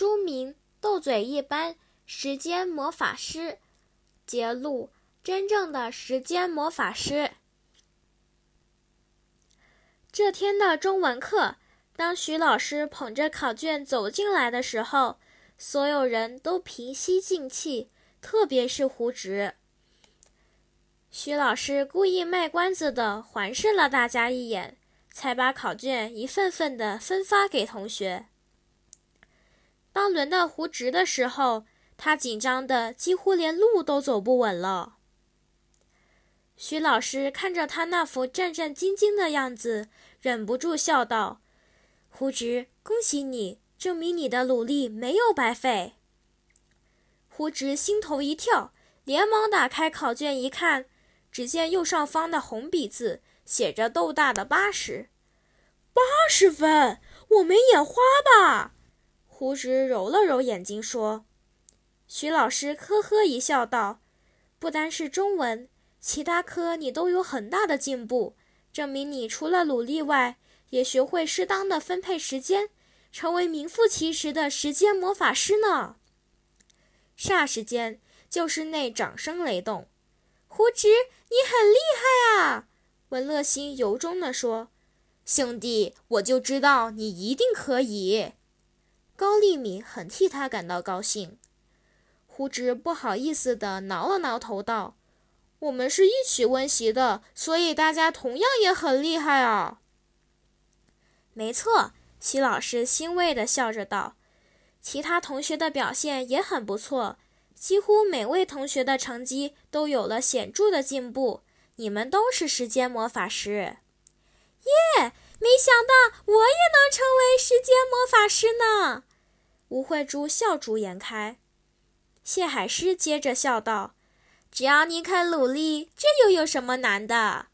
书名：斗嘴一般时间魔法师。揭露真正的时间魔法师。这天的中文课，当徐老师捧着考卷走进来的时候，所有人都平息静气，特别是胡直。徐老师故意卖关子的环视了大家一眼，才把考卷一份份的分发给同学。当轮到胡直的时候，他紧张的几乎连路都走不稳了。徐老师看着他那副战战兢兢的样子，忍不住笑道：“胡直，恭喜你，证明你的努力没有白费。”胡直心头一跳，连忙打开考卷一看。只见右上方的红笔字写着“豆大的八十”，八十分，我没眼花吧？胡直揉了揉眼睛说：“徐老师呵呵一笑，道：‘不单是中文，其他科你都有很大的进步，证明你除了努力外，也学会适当的分配时间，成为名副其实的时间魔法师呢。’霎时间，教室内掌声雷动。胡直，你很厉害啊！文乐欣由衷地说：“兄弟，我就知道你一定可以。”高丽敏很替他感到高兴。胡直不好意思地挠了挠头，道：“我们是一起温习的，所以大家同样也很厉害啊。”没错，齐老师欣慰地笑着道：“其他同学的表现也很不错。”几乎每位同学的成绩都有了显著的进步。你们都是时间魔法师，耶！没想到我也能成为时间魔法师呢。吴慧珠笑逐颜开。谢海师接着笑道：“只要你肯努力，这又有什么难的？”